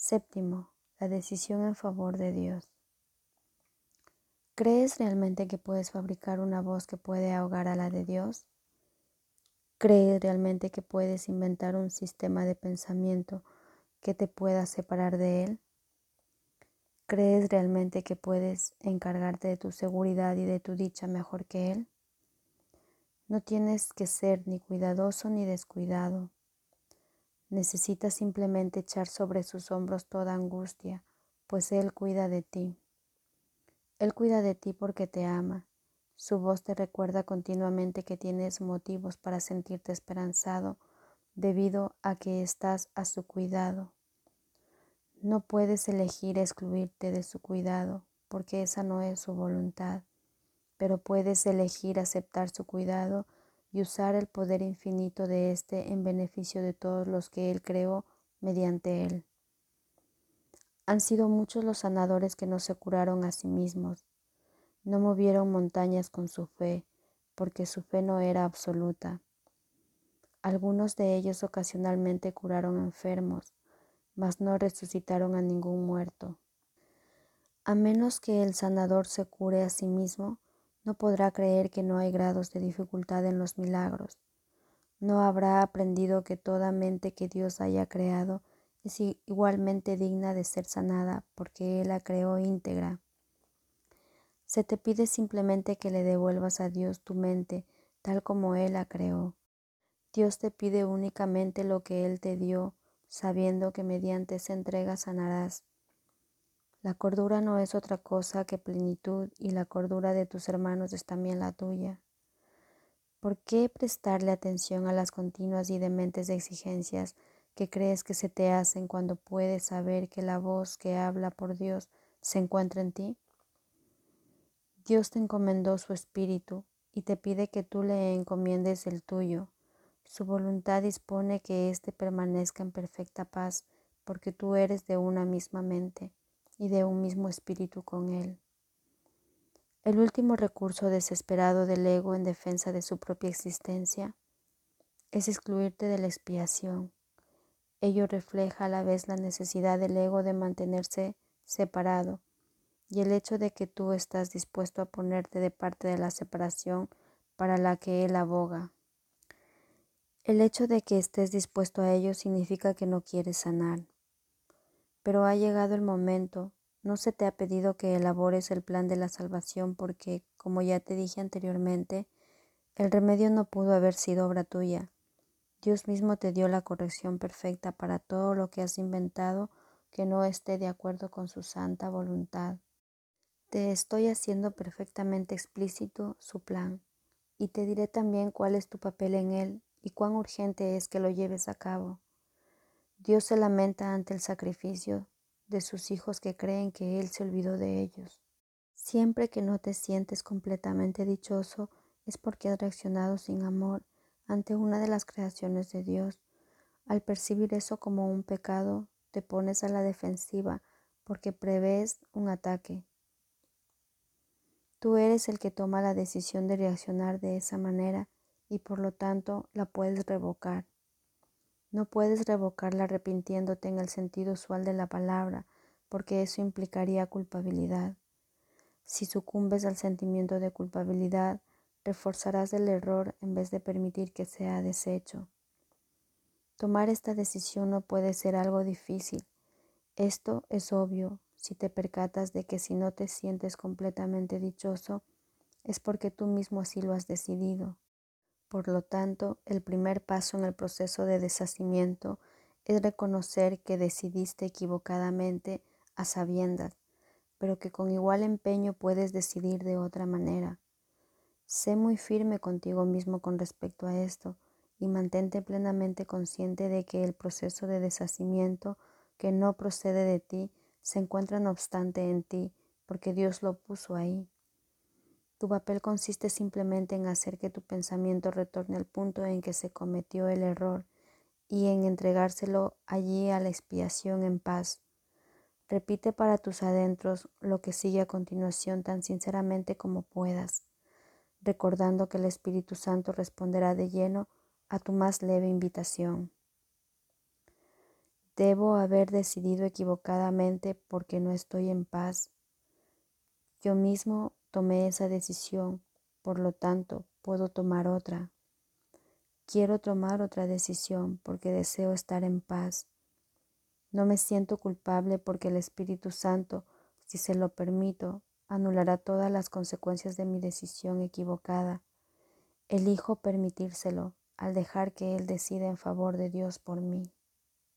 Séptimo, la decisión en favor de Dios. ¿Crees realmente que puedes fabricar una voz que puede ahogar a la de Dios? ¿Crees realmente que puedes inventar un sistema de pensamiento que te pueda separar de Él? ¿Crees realmente que puedes encargarte de tu seguridad y de tu dicha mejor que Él? No tienes que ser ni cuidadoso ni descuidado. Necesitas simplemente echar sobre sus hombros toda angustia, pues Él cuida de ti. Él cuida de ti porque te ama. Su voz te recuerda continuamente que tienes motivos para sentirte esperanzado debido a que estás a su cuidado. No puedes elegir excluirte de su cuidado, porque esa no es su voluntad, pero puedes elegir aceptar su cuidado y usar el poder infinito de éste en beneficio de todos los que Él creó mediante Él. Han sido muchos los sanadores que no se curaron a sí mismos, no movieron montañas con su fe, porque su fe no era absoluta. Algunos de ellos ocasionalmente curaron enfermos, mas no resucitaron a ningún muerto. A menos que el sanador se cure a sí mismo, no podrá creer que no hay grados de dificultad en los milagros. No habrá aprendido que toda mente que Dios haya creado es igualmente digna de ser sanada porque Él la creó íntegra. Se te pide simplemente que le devuelvas a Dios tu mente tal como Él la creó. Dios te pide únicamente lo que Él te dio sabiendo que mediante esa entrega sanarás. La cordura no es otra cosa que plenitud y la cordura de tus hermanos es también la tuya. ¿Por qué prestarle atención a las continuas y dementes exigencias que crees que se te hacen cuando puedes saber que la voz que habla por Dios se encuentra en ti? Dios te encomendó su espíritu y te pide que tú le encomiendes el tuyo. Su voluntad dispone que éste permanezca en perfecta paz, porque tú eres de una misma mente y de un mismo espíritu con Él. El último recurso desesperado del ego en defensa de su propia existencia es excluirte de la expiación. Ello refleja a la vez la necesidad del ego de mantenerse separado y el hecho de que tú estás dispuesto a ponerte de parte de la separación para la que él aboga. El hecho de que estés dispuesto a ello significa que no quieres sanar. Pero ha llegado el momento, no se te ha pedido que elabores el plan de la salvación porque, como ya te dije anteriormente, el remedio no pudo haber sido obra tuya. Dios mismo te dio la corrección perfecta para todo lo que has inventado que no esté de acuerdo con su santa voluntad. Te estoy haciendo perfectamente explícito su plan y te diré también cuál es tu papel en él y cuán urgente es que lo lleves a cabo. Dios se lamenta ante el sacrificio de sus hijos que creen que Él se olvidó de ellos. Siempre que no te sientes completamente dichoso es porque has reaccionado sin amor ante una de las creaciones de Dios. Al percibir eso como un pecado, te pones a la defensiva porque prevés un ataque. Tú eres el que toma la decisión de reaccionar de esa manera y por lo tanto la puedes revocar. No puedes revocarla arrepintiéndote en el sentido usual de la palabra, porque eso implicaría culpabilidad. Si sucumbes al sentimiento de culpabilidad, reforzarás el error en vez de permitir que sea deshecho. Tomar esta decisión no puede ser algo difícil. Esto es obvio si te percatas de que si no te sientes completamente dichoso, es porque tú mismo así lo has decidido. Por lo tanto, el primer paso en el proceso de deshacimiento es reconocer que decidiste equivocadamente a sabiendas, pero que con igual empeño puedes decidir de otra manera. Sé muy firme contigo mismo con respecto a esto y mantente plenamente consciente de que el proceso de deshacimiento que no procede de ti se encuentra no obstante en ti, porque Dios lo puso ahí. Tu papel consiste simplemente en hacer que tu pensamiento retorne al punto en que se cometió el error y en entregárselo allí a la expiación en paz. Repite para tus adentros lo que sigue a continuación tan sinceramente como puedas, recordando que el Espíritu Santo responderá de lleno a tu más leve invitación. Debo haber decidido equivocadamente porque no estoy en paz. Yo mismo tomé esa decisión, por lo tanto puedo tomar otra. Quiero tomar otra decisión porque deseo estar en paz. No me siento culpable porque el Espíritu Santo, si se lo permito, anulará todas las consecuencias de mi decisión equivocada. Elijo permitírselo al dejar que Él decida en favor de Dios por mí.